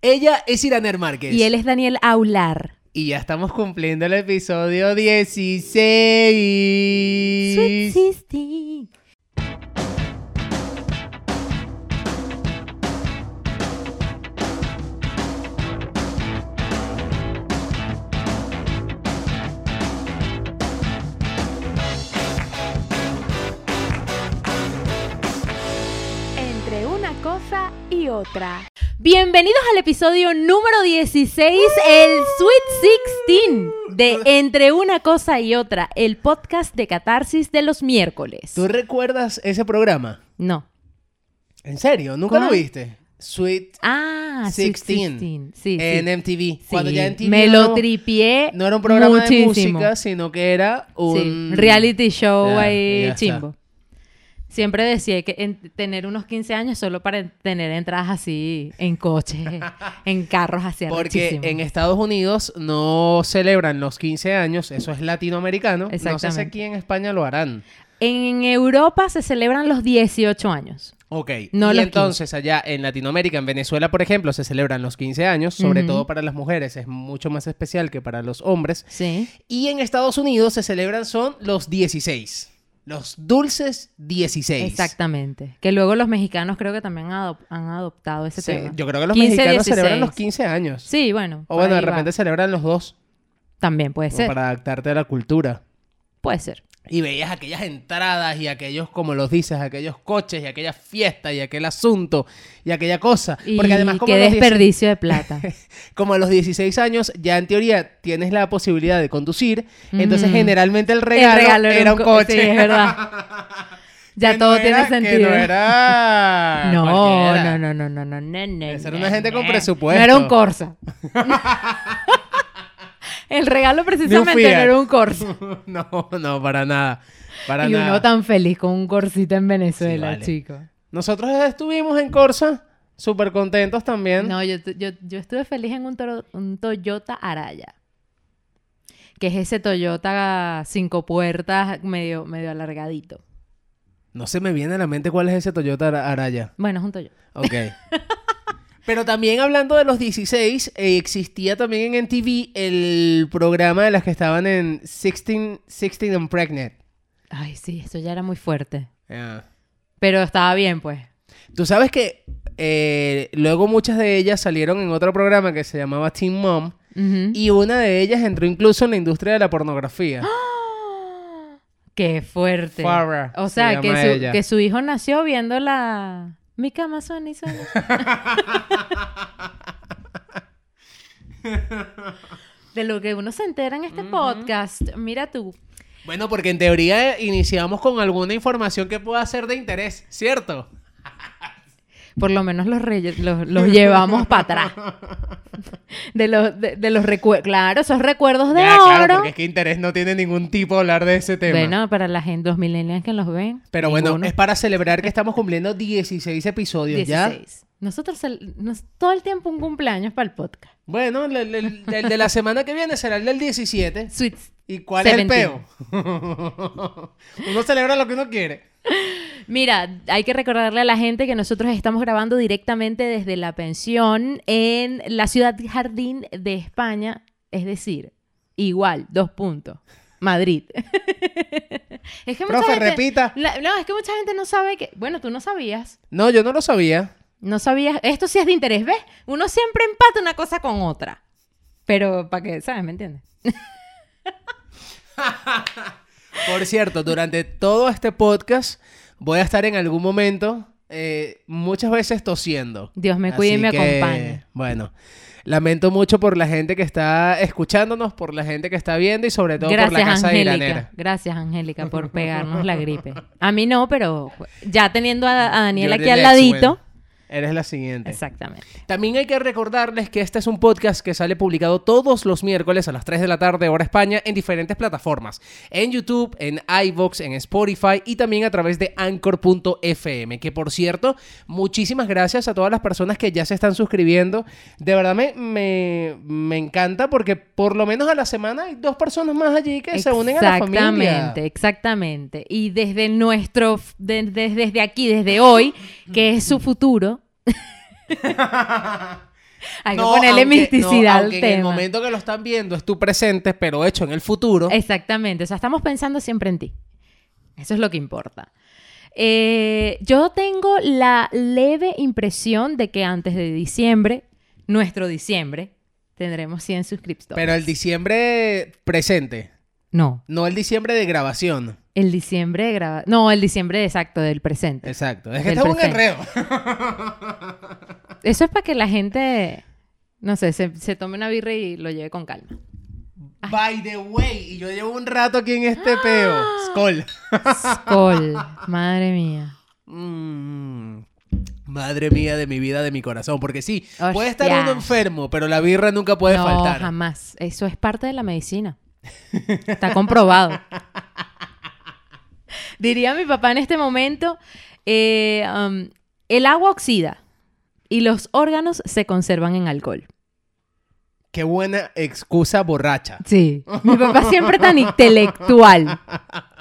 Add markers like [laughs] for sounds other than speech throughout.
Ella es Iraner Márquez. Y él es Daniel Aular. Y ya estamos cumpliendo el episodio 16. Sweet 16. Otra. Bienvenidos al episodio número 16, el Sweet 16 de Entre una cosa y otra, el podcast de catarsis de los miércoles. ¿Tú recuerdas ese programa? No. ¿En serio? ¿Nunca lo viste? Sweet Ah, Sweet 16. 16. Sí, sí. en MTV. Sí, Cuando ya MTV me no- lo tripié No era un programa de música, sino que era un... Reality show ahí está. Siempre decía que en- tener unos 15 años solo para en- tener entradas así en coches, [laughs] en carros así Porque arrechísimo. en Estados Unidos no celebran los 15 años, eso es latinoamericano. No sé si aquí en España lo harán. En Europa se celebran los 18 años. Ok. No y entonces allá en Latinoamérica, en Venezuela, por ejemplo, se celebran los 15 años, sobre todo para las mujeres, es mucho más especial que para los hombres. Sí. Y en Estados Unidos se celebran son los 16. Los dulces 16. Exactamente. Que luego los mexicanos creo que también han, adop- han adoptado ese Sí, tema. yo creo que los 15, mexicanos 16. celebran los 15 años. Sí, bueno. O bueno, de va. repente celebran los dos. También puede como ser. para adaptarte a la cultura. Puede ser. Y veías aquellas entradas y aquellos, como los dices, aquellos coches y aquella fiesta y aquel asunto y aquella cosa. Y Porque además, como qué a, los 10 desperdicio de plata. [laughs] como a los 16 años, ya en teoría tienes la posibilidad de conducir. Entonces, generalmente el regalo, era un co- coche. Sí, es verdad. [laughs] Ya Que todo no tiene era- sentido. Que no era. [laughs] No, no, no, no, no, no, no, no, no, una gente con no. presupuesto. No era un Corsa. El regalo precisamente no era un Corsa. [laughs] no, no, para nada. Para y nada. uno tan feliz con un Corsita en Venezuela, Sí, vale. chico. Nosotros estuvimos en Corsa, súper contentos también. No, yo, yo, yo estuve feliz en un, toro- un Toyota Araya. Que es ese Toyota cinco puertas medio, medio alargadito. No se me viene a la mente cuál es ese Toyota Ara- Araya. Bueno, es un Toyota. Ok. [laughs] Pero también hablando de los 16, eh, existía también en MTV el programa de las que estaban en 16, 16 and Pregnant. Ay, sí, eso ya era muy fuerte. Pero estaba bien, pues. Tú sabes que eh, luego muchas de ellas salieron en otro programa que se llamaba Teen Mom y una de ellas entró incluso en la industria de la pornografía. Qué fuerte. Farrah o se sea, su, que su hijo nació viendo la... Mi cama suena y suena. [laughs] De lo que uno se entera en este podcast. Mira tú. Bueno, porque en teoría iniciamos con alguna información que pueda ser de interés, ¿cierto? Por lo menos los, reye- los, los [laughs] llevamos para atrás. De los, de, de los recuerdos. Claro, esos recuerdos de Ya, claro, oro. porque es que interés no tiene ningún tipo hablar de ese tema. Bueno, para la gente, los millennials que los ven. Pero bueno, es para celebrar que estamos cumpliendo 16 episodios ya. 16. Nosotros cel- nos- todo el tiempo un cumpleaños para el podcast. Bueno, el, el- el- el de la [laughs] semana que viene será el del 17. Sweets. ¿Y cuál es el 17. peo? [laughs] uno celebra lo que uno quiere. Mira, hay que recordarle a la gente que nosotros estamos grabando directamente desde la pensión en la ciudad jardín de España, es decir, igual, dos puntos. Madrid. [laughs] es que Profe, gente- repita. La- no, es que mucha gente no sabe que. Bueno, tú no sabías. No, yo no lo sabía. No sabías. Esto sí es de interés, ¿ves? Uno siempre empata una cosa con otra. Pero para que, ¿sabes? ¿Me entiendes? [laughs] Por cierto, durante todo este podcast voy a estar en algún momento eh, muchas veces tosiendo. Dios me cuide y me que, acompañe. Bueno, lamento mucho por la gente que está escuchándonos, por la gente que está viendo y sobre todo por la casa de Angélica. Iranera. Gracias, Angélica, por pegarnos la gripe. A mí no, pero ya teniendo a, a Daniel aquí al ladito. Eres la siguiente. Exactamente. También hay que recordarles que este es un podcast que sale publicado todos los miércoles a las 3 de la tarde, hora España, en diferentes plataformas. En YouTube, en iVoox, en Spotify y también a través de Anchor.fm. Que por cierto, muchísimas gracias a todas las personas que ya se están suscribiendo. De verdad me, me, me encanta porque por lo menos a la semana hay dos personas más allí que se unen a la familia. Exactamente, exactamente. Y desde nuestro, de- de- desde aquí, desde hoy, que es su futuro, Hay que ponerle aunque- misticidad no, al aunque En el tema. momento que lo están viendo es tu presente, pero hecho en el futuro. Exactamente, o sea, estamos pensando siempre en ti. Eso es lo que importa. Eh, yo tengo la leve impresión de que antes de diciembre, nuestro diciembre, tendremos 100 suscriptores. Pero el diciembre presente, No, no el diciembre de grabación. el diciembre de graba... No, el diciembre exacto del presente. Exacto. Es que Del esto es un enredo. [laughs] Eso es para que la gente, no sé, se, se tome una birra y lo lleve con calma. By the way, y yo llevo un rato aquí en este peo. Skol. Skol, madre mía. Mm. Madre mía de mi vida, de mi corazón. Porque sí, Hostia. puede estar uno enfermo, pero la birra nunca puede no, faltar. jamás. Eso es parte de la medicina. Está comprobado. [laughs] Diría mi papá en este momento, eh, um, el agua oxida y los órganos se conservan en alcohol. Qué buena excusa borracha. Sí. Mi papá siempre tan intelectual.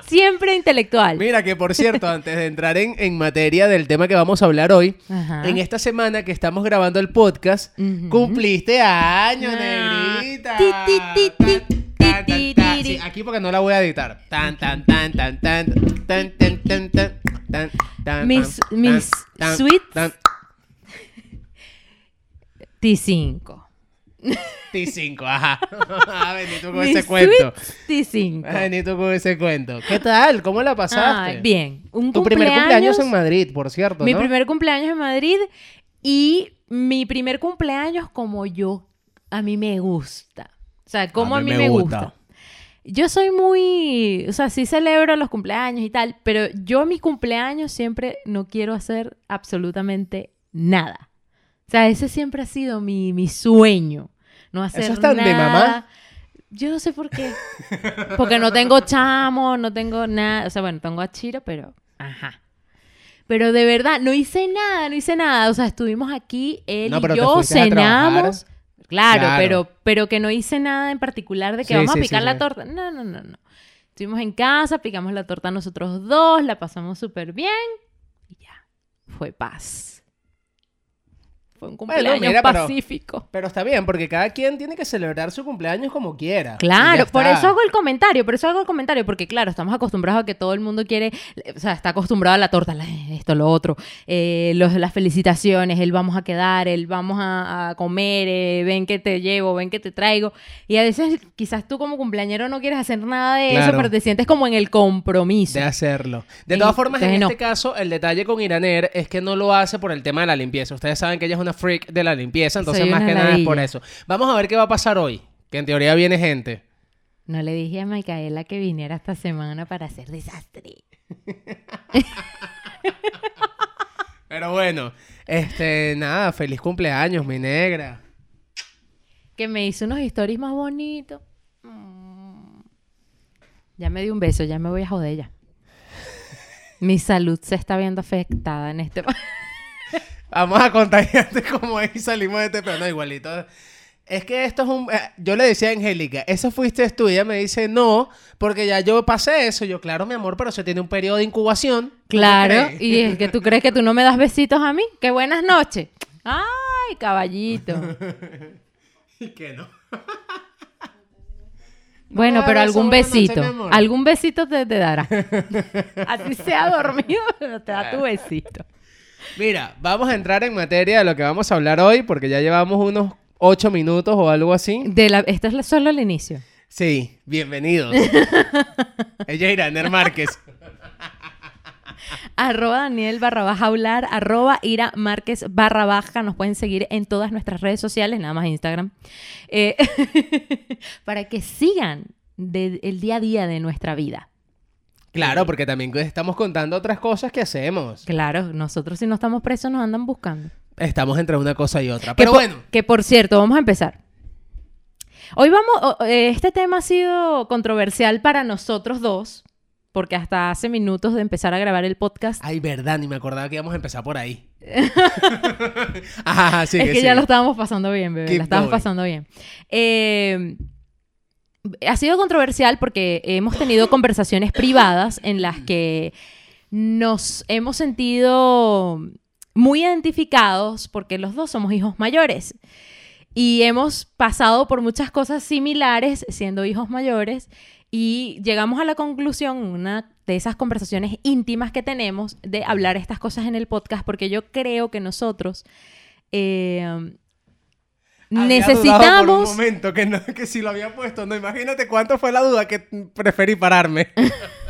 Siempre intelectual. Mira que por cierto, antes de entrar en, en materia del tema que vamos a hablar hoy, Ajá. en esta semana que estamos grabando el podcast, cumpliste años, Ah. negrita. Ti, ti, ti, Sí, aquí porque no la voy a editar. Tan, tan, tan, tan, tan, tan, tan, tan, tan, tan, tan, Mis- mis tan. T5. T5, ajá. Ah, vení tú con ese cuento. sweets T5. Ah, Vení tú con ese cuento. ¿Qué tal? ¿Cómo la pasaste? Bien. Un Tu primer cumpleaños en Madrid, por cierto, Mi ¿no? primer cumpleaños en Madrid y mi primer cumpleaños como yo. A mí me gusta. O sea, como a mí, me, gusta. Yo soy muy, o sea, sí celebro los cumpleaños y tal, pero yo mi cumpleaños siempre no quiero hacer absolutamente nada. O sea, ese siempre ha sido mi, mi sueño. No hacer ¿Eso es tan de nada. mamá? Yo no sé por qué. Porque no tengo chamo, no tengo nada. O sea, bueno, tengo a Chiro, pero... Ajá. Pero de verdad, no hice nada, no hice nada. O sea, estuvimos aquí, él No, y yo cenamos. Claro, Claro. Pero, pero que no hice nada en particular de que Sí, vamos a sí, picar la torta. No, no, no, no. Estuvimos en casa, picamos la torta nosotros dos, la pasamos súper bien y ya. Fue paz. Fue un cumpleaños mira, pero- pacífico. Pero está bien, porque cada quien tiene que celebrar su cumpleaños como quiera. Y Claro, por eso hago el comentario, por eso hago el comentario, porque claro, estamos acostumbrados a que todo el mundo quiere, o sea, está acostumbrado a la torta, esto, lo otro, eh, los, las felicitaciones, el vamos a quedar, el vamos a, a comer, eh, ven que te llevo, ven que te traigo, y a veces quizás tú como cumpleañero no quieres hacer nada de eso, Claro. pero te sientes como en el compromiso. De hacerlo. De Y- todas formas, en este no. caso, el detalle con Iraner es que no lo hace por el tema de la limpieza. Ustedes saben que ella es una freak de la limpieza, entonces Soy más una que nada es por eso. Vamos a ver qué va a pasar hoy. Que en teoría viene gente. No le dije a Micaela que viniera esta semana para hacer desastre. [laughs] Pero bueno, este, nada, feliz cumpleaños, mi negra. que me hizo unos stories más bonitos. Mm. Ya me dio un beso, ya me voy a joder ya. Mi salud se está viendo afectada en este momento. Vamos a contagiarte [laughs] como ahí salimos de este, pero no, igualito. Es que esto es un... eh, yo le decía a Angélica, ¿eso fuiste tú? Y ella me dice, no, porque ya yo pasé eso. Yo, claro, mi amor, pero se tiene un periodo de incubación. ¿Tú qué Claro, y es que tú crees que tú no me das besitos a mí. Qué buenas noches. Ay, caballito. [laughs] Y que no. [laughs] Bueno, pero algún besito. Algún besito te, te dará. Así sea dormido, pero te da tu besito. Mira, vamos a entrar en materia de lo que vamos a hablar hoy, porque ya llevamos unos ocho minutos o algo así. De la, esto es solo el inicio. Sí, bienvenidos. [laughs] Ella Iraner Márquez. [laughs] Arroba Daniel barra baja hablar, arroba Ira Márquez barra baja. Nos pueden seguir en todas nuestras redes sociales, nada más Instagram. eh, [laughs] para que sigan de- el día a día de nuestra vida. Claro, porque también estamos contando otras cosas que hacemos. Claro, nosotros si no estamos presos nos andan buscando. Estamos entre una cosa y otra. Pero por- bueno, Que por cierto, vamos a empezar. Hoy vamos, eh, este tema ha sido controversial para nosotros dos, porque hasta hace minutos de empezar a grabar el podcast, ay, verdad, ni me acordaba que íbamos a empezar por ahí. [laughs] [laughs] Ajá, sí, es que ya lo estábamos pasando bien, bebé, Keep la estábamos going. pasando bien. Eh, ha sido controversial porque hemos tenido conversaciones privadas en las que nos hemos sentido muy identificados porque los dos somos hijos mayores. Y hemos pasado por muchas cosas similares siendo hijos mayores y llegamos a la conclusión, una de esas conversaciones íntimas que tenemos, de hablar estas cosas en el podcast, porque yo creo que nosotros eh, necesitamos... Por un momento que, no, que si lo había puesto, no, imagínate cuánto fue la duda que preferí pararme, [laughs]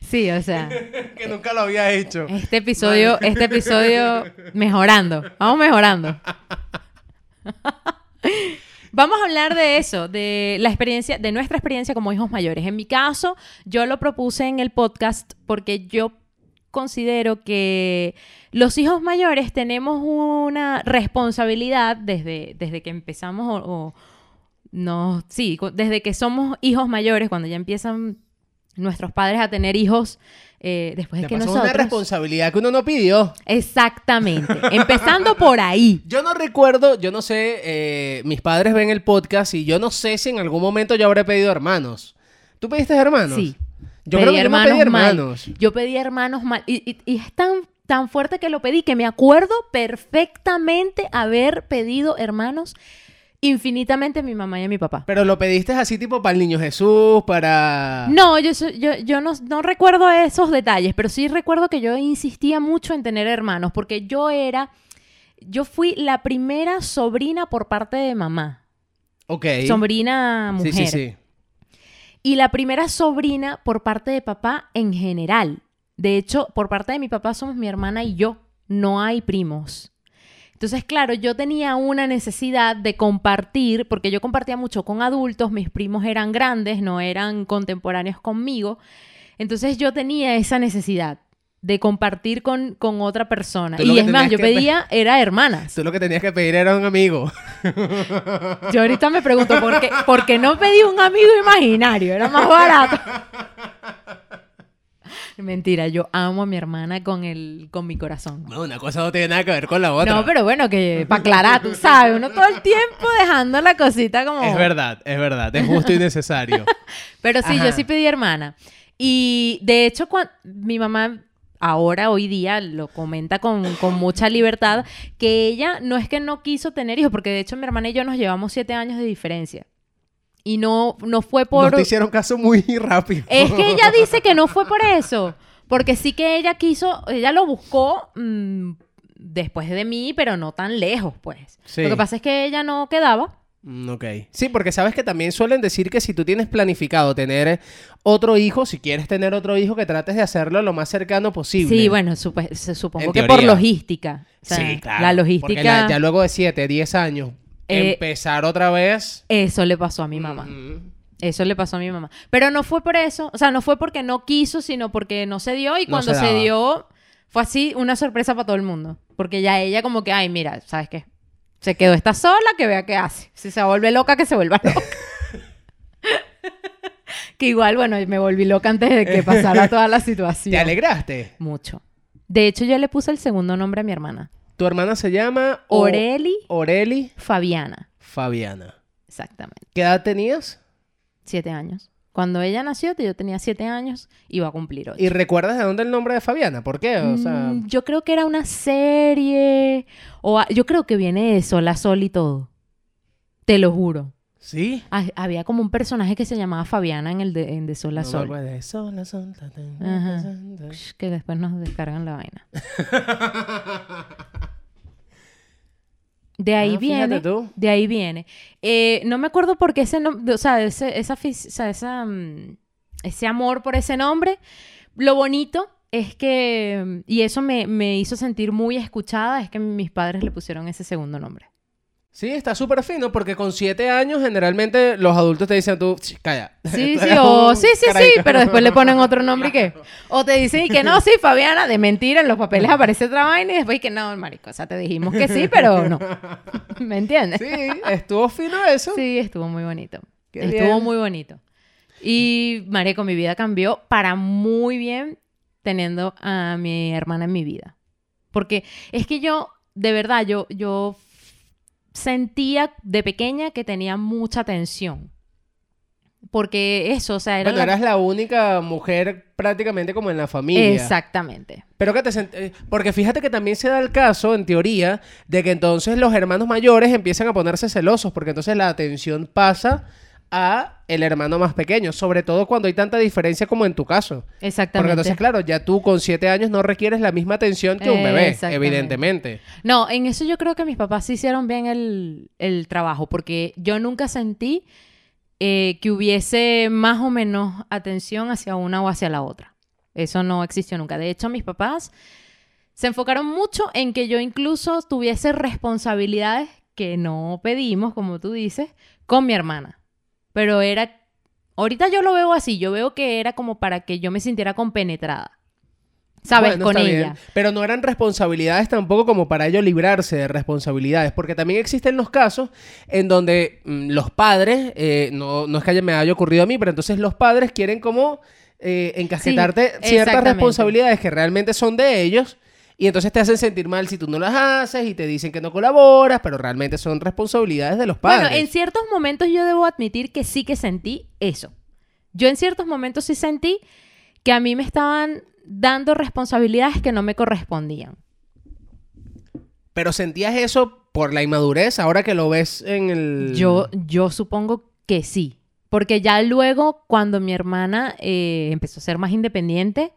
Sí, o sea, [laughs] que nunca lo había hecho. este episodio, este episodio mejorando, vamos mejorando. [laughs] Vamos a hablar de eso, de la experiencia, de nuestra experiencia como hijos mayores. En mi caso, yo lo propuse en el podcast porque yo considero que los hijos mayores tenemos una responsabilidad desde, desde que empezamos o, o no, sí, desde que somos hijos mayores, cuando ya empiezan nuestros padres a tener hijos eh, después de que nosotros. una responsabilidad que uno no pidió. Exactamente. Empezando por ahí. [laughs] Yo no recuerdo, yo no sé, eh, mis padres ven el podcast y yo no sé si en algún momento yo habré pedido hermanos. ¿Tú pediste hermanos? Sí. Yo Pedí creo que yo no pedí mal. hermanos. Yo pedí hermanos mal. Y, y- y es tan, tan fuerte que lo pedí que me acuerdo perfectamente haber pedido hermanos infinitamente a mi mamá y a mi papá. Pero lo pediste así tipo para el niño Jesús, para... No, yo, yo, yo no, no recuerdo esos detalles, pero sí recuerdo que yo insistía mucho en tener hermanos, porque yo era, yo fui la primera sobrina por parte de mamá, Ok. sobrina mujer. Sí, sí, sí. Y la primera sobrina por parte de papá en general. De hecho, por parte de mi papá somos mi hermana y yo. No hay primos. Entonces, claro, yo tenía una necesidad de compartir, porque yo compartía mucho con adultos, mis primos eran grandes, no eran contemporáneos conmigo. Entonces yo tenía esa necesidad de compartir con, con otra persona. Y es más, yo pe- pedía, era hermanas. Tú lo que tenías que pedir era un amigo. Yo ahorita me pregunto, ¿por qué, por qué no pedí un amigo imaginario? Era más barato. [laughs] Mentira, yo amo a mi hermana con, el, con mi corazón. No, una cosa no tiene nada que ver con la otra. No, pero bueno, que para aclarar, tú sabes, uno todo el tiempo dejando la cosita como... Es verdad, es verdad. Es justo y necesario. [laughs] Pero sí, Ajá. yo sí pedí hermana. Y de hecho, cuan- mi mamá ahora, hoy día, lo comenta con, con mucha libertad, que ella no es que no quiso tener hijos, porque de hecho mi hermana y yo nos llevamos siete años de diferencia. Y no, no fue por... Nos te hicieron caso muy [laughs] rápido. Es que ella dice que no fue por eso. Porque sí que ella quiso, ella lo buscó mm, después de mí, pero no tan lejos, pues. Sí. Lo que pasa es que ella no quedaba. Mm, Ok. Sí, porque sabes que también suelen decir que si tú tienes planificado tener otro hijo, si quieres tener otro hijo, que trates de hacerlo lo más cercano posible. Sí, bueno, se- supongo En que por logística. O sea, sí, claro. La Porque logística, la- ya luego de 7, 10 años, Eh, empezar otra vez. eso le pasó a mi mamá. Ujú. Eso le pasó a mi mamá. Pero no fue por eso, o sea, no fue porque no quiso, sino porque no se dio y No cuando se se, dio fue así una sorpresa para todo el mundo. Porque ya ella como que, ay, mira, ¿sabes qué? Se quedó esta sola, que vea qué hace. Si se vuelve loca, que se vuelva loca. [laughs] que igual, bueno, me volví loca antes de que pasara toda la [laughs] situación. ¿Te alegraste? Mucho. De hecho, yo le puse el segundo nombre a mi hermana. Tu hermana se llama O- Oreli Oreli Fabiana. Fabiana. Exactamente. ¿Qué edad tenías? Siete años. Cuando ella nació, yo tenía siete años, iba a cumplir ocho. ¿Y recuerdas de dónde el nombre de Fabiana? ¿Por qué? O sea, Mm, yo creo que era una serie. O a- yo creo que viene de Sol a Sol y todo. Te lo juro. ¿Sí? Ha- había como un personaje que se llamaba Fabiana en el de, en de Sol a Sol. de Sol a Sol, Ajá. Que después nos descargan la vaina. De [laughs] ahí Ah, fíjate viene. tú. De ahí viene. Eh, no me acuerdo por qué ese nombre. O sea, ese, esa, sea, esa, mm, ese amor por ese nombre. Lo bonito es que. Y eso me, me hizo sentir muy escuchada. Es que mis padres le pusieron ese segundo nombre. Sí, está súper fino porque con siete años generalmente los adultos te dicen tú, "Ch, calla. [laughs] Sí, sí, o sí, sí, sí, carajito". pero después le ponen otro nombre y qué. [laughs] O te dicen y que no, sí, Fabiana, de mentira, en los papeles aparece otra vaina y después y que no, marico, o sea, te dijimos que sí, pero no. [laughs] ¿Me entiendes? Sí, estuvo fino eso. Sí, estuvo muy bonito. Qué estuvo bien. muy bonito. Y, marico, mi vida cambió para muy bien teniendo a mi hermana en mi vida. Porque es que yo, de verdad, yo, yo sentía de pequeña que tenía mucha tensión. porque eso, o sea, era Bueno, la- eras la única mujer prácticamente como en la familia. Exactamente. Pero que te sent- eh, Porque fíjate que también se da el caso, en teoría, de que entonces los hermanos mayores empiezan a ponerse celosos, porque entonces la atención pasa a el hermano más pequeño, sobre todo cuando hay tanta diferencia como en tu caso. Exactamente. Porque entonces, claro, ya tú con siete años no requieres la misma atención que un bebé, evidentemente. No, en eso yo creo que mis papás sí hicieron bien el, el trabajo, porque yo nunca sentí eh, que hubiese más o menos atención hacia una o hacia la otra. Eso no existió nunca. De hecho, mis papás se enfocaron mucho en que yo incluso tuviese responsabilidades que no pedimos, como tú dices, con mi hermana. Pero era, ahorita yo lo veo así, yo veo que era como para que yo me sintiera compenetrada. ¿Sabes? Bueno, con ella. bien. Pero no eran responsabilidades tampoco como para ellos librarse de responsabilidades, porque también existen los casos en donde mm, los padres, eh, no, no es que me haya ocurrido a mí, pero entonces los padres quieren como eh, encasquetarte Sí, ciertas responsabilidades que realmente son de ellos. Y entonces te hacen sentir mal si tú no las haces y te dicen que no colaboras, pero realmente son responsabilidades de los padres. Bueno, en ciertos momentos yo debo admitir que sí que sentí eso. Yo en ciertos momentos sí sentí que a mí me estaban dando responsabilidades que no me correspondían. Pero sentías eso por la inmadurez ahora que lo ves en el... Yo, yo supongo que sí. Porque ya luego, cuando mi hermana eh, empezó a ser más independiente,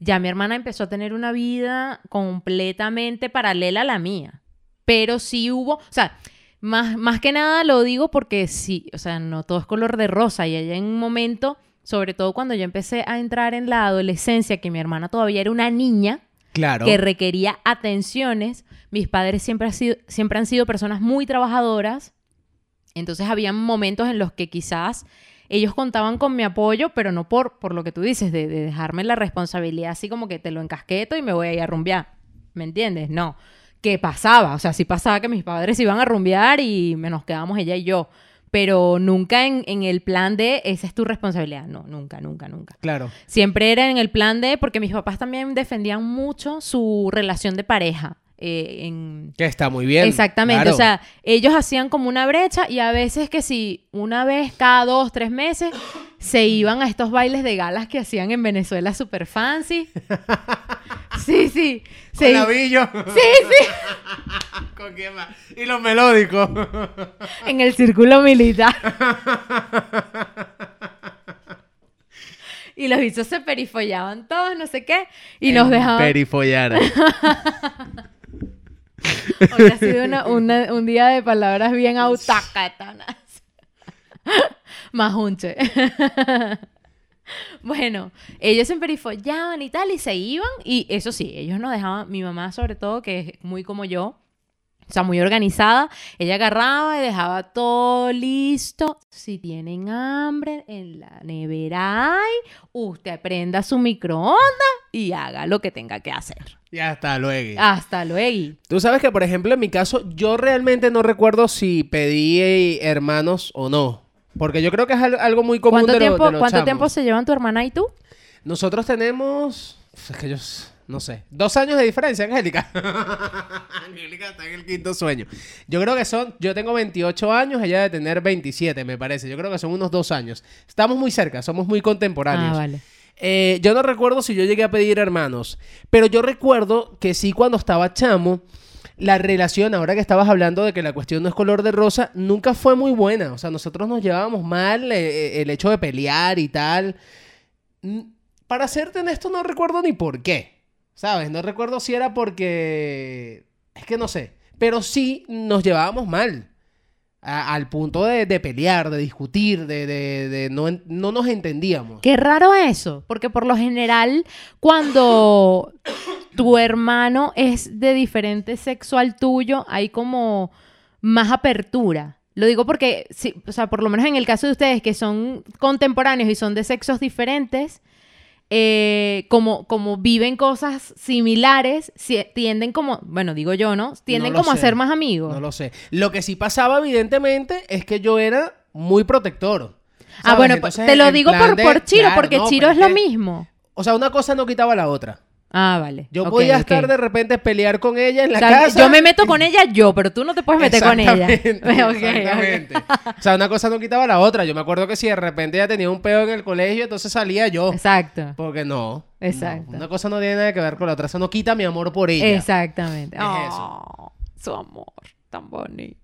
ya mi hermana empezó a tener una vida completamente paralela a la mía. Pero sí hubo, o sea, más, más que nada lo digo porque sí, o sea, no todo es color de rosa. Y ella en un momento, sobre todo cuando yo empecé a entrar en la adolescencia, que mi hermana todavía era una niña, Claro. que requería atenciones. Mis padres siempre, han sido, siempre han sido personas muy trabajadoras. Entonces había momentos en los que quizás ellos contaban con mi apoyo, pero no por, por lo que tú dices, de, de dejarme la responsabilidad así como que te lo encasqueto y me voy a ir a rumbear. ¿Me entiendes? No. ¿Qué pasaba? O sea, sí pasaba que mis padres iban a rumbear y me nos quedamos ella y yo. Pero nunca en, en el plan de esa es tu responsabilidad. No, nunca, nunca, nunca. Claro. Siempre era en el plan de, porque mis papás también defendían mucho su relación de pareja. Eh, en... Que está muy bien. Exactamente, claro. o sea, ellos hacían como una brecha y a veces que si una vez cada dos, tres meses se iban a estos bailes de galas que hacían en Venezuela super fancy. [laughs] Sí, sí. Con labillo. Sí, sí. [laughs] ¿Con qué más? Y los melódicos. En el círculo militar. [laughs] Y los bichos se perifollaban todos, no sé qué, y nos dejaban... Perifollar. Hoy ha sido una- un día de palabras bien autóctonas. Majunche. bueno, ellos se emperifollaban y tal, y se iban. Y eso sí, ellos nos dejaban, mi mamá sobre todo, que es muy como yo, o sea, muy organizada, ella agarraba y dejaba todo listo. Si tienen hambre, en la nevera usted prenda su microondas y haga lo que tenga que hacer. Ya está, luego. Hasta luego. Tú sabes que, por ejemplo, en mi caso, yo realmente no recuerdo si pedí eh, hermanos o no. Porque yo creo que es al- algo muy común ¿Cuánto, de, lo- tiempo, de los ¿cuánto chamos. tiempo se llevan tu hermana y tú? Nosotros tenemos... Es que yo... No sé. Dos años de diferencia, Angélica. [laughs] Angélica está en el quinto sueño. Yo creo que son... Yo tengo 28 años, ella debe tener 27, me parece. Yo creo que son unos dos años. Estamos muy cerca, somos muy contemporáneos. Ah, vale. Eh, yo no recuerdo si yo llegué a pedir hermanos, pero yo recuerdo que sí cuando estaba chamo, la relación, ahora que estabas hablando de que la cuestión no es color de rosa, nunca fue muy buena. O sea, nosotros nos llevábamos mal, eh, el hecho de pelear y tal. Para serte honesto, no recuerdo ni por qué. ¿Sabes? No recuerdo si era porque... Es que no sé. Pero sí nos llevábamos mal. A- al punto de, de pelear, de discutir, de, de- de no, no nos entendíamos. Qué raro eso, porque por lo general cuando [coughs] tu hermano es de diferente sexo al tuyo, hay como más apertura. Lo digo porque, sí, o sea, por lo menos en el caso de ustedes que son contemporáneos y son de sexos diferentes, eh, como, como viven cosas similares, si- tienden como, bueno, digo yo, ¿no? Tienden No como a ser más amigos. No lo sé. Lo que sí pasaba, evidentemente, es que yo era muy protector. ah, bueno, Entonces, te lo digo por, de- por Chiro, claro, porque no, Chiro es lo mismo. O sea, una cosa no quitaba la otra. Ah, vale. Yo Ok, podía estar de repente pelear con ella en la O sea, casa. Yo me meto con ella yo, pero tú no te puedes meter con ella. [laughs] Exactamente. O sea, una cosa no quitaba la otra. Yo me acuerdo que si de repente ella tenía un peo en el colegio, entonces salía yo. Exacto. Porque no. Exacto. no, una cosa no tiene nada que ver con la otra. Eso no quita mi amor por ella. Exactamente. Es Oh, su amor, tan bonito.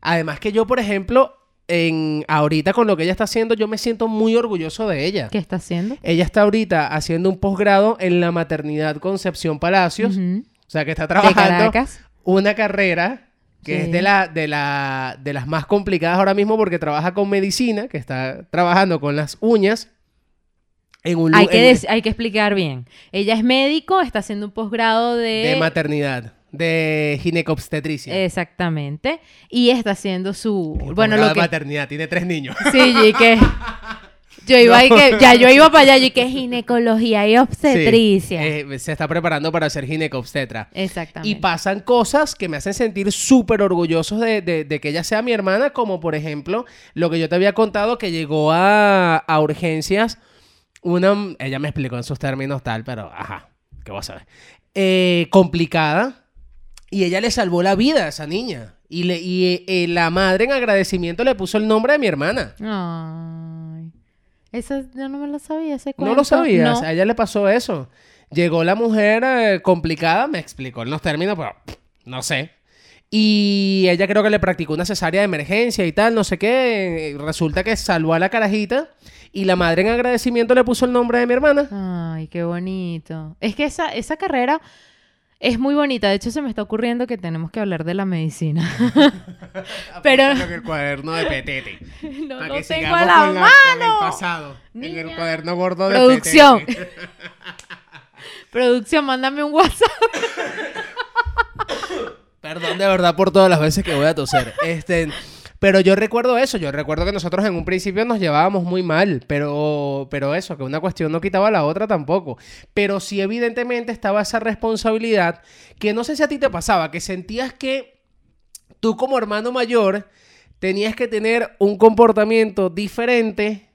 Además que yo, por ejemplo, en ahorita con lo que ella está haciendo, yo me siento muy orgulloso de ella. ¿Qué está haciendo? Ella está ahorita haciendo un posgrado en la maternidad Concepción Palacios. O sea, que está trabajando una carrera que Sí. es de, la, de, la, de las más complicadas ahora mismo porque trabaja con medicina, que está trabajando con las uñas en un Hay que, en- hay que explicar bien. Ella es médico, está haciendo un posgrado de... de maternidad, de ginecobstetricia. Exactamente. Y está haciendo su... El Bueno, lo que... maternidad, tiene tres niños. Sí, y [laughs] que... Yo iba ahí que... Ya yo iba para allá y que ginecología y obstetricia. Sí, eh, se está preparando para ser ginecobstetra. Exactamente. Y pasan cosas que me hacen sentir súper orgullosos de, de- de que ella sea mi hermana, como por ejemplo lo que yo te había contado que llegó a, a urgencias. Una, ella me explicó en sus términos tal, pero ajá, ¿qué vas a ver? Eh, complicada. Y ella le salvó la vida a esa niña. Y, le, y eh, la madre en agradecimiento le puso el nombre de mi hermana. Ay. Eso yo no me lo sabía, ese No cuento. lo sabías, No. a ella le pasó eso. Llegó la mujer eh, complicada, me explicó en los términos, pero pff, no sé. Y ella creo que le practicó una cesárea de emergencia y tal, no sé qué. eh, Resulta que salvó a la carajita y la madre en agradecimiento le puso el nombre de mi hermana. Ay, qué bonito. Es que esa, esa carrera es muy bonita. De hecho, se me está ocurriendo que tenemos que hablar de la medicina. [laughs] Pero- en el cuaderno de petete. [laughs] no para lo que tengo a la con, la- con el mano. pasado. En el cuaderno gordo de Producción. petete. [laughs] Producción, mándame un WhatsApp. Perdón de verdad por todas las veces que voy a toser. Este, pero yo recuerdo eso, yo recuerdo que nosotros en un principio nos llevábamos muy mal, pero, pero eso, que una cuestión no quitaba la otra tampoco. Pero sí evidentemente estaba esa responsabilidad que no sé si a ti te pasaba, que sentías que tú como hermano mayor tenías que tener un comportamiento diferente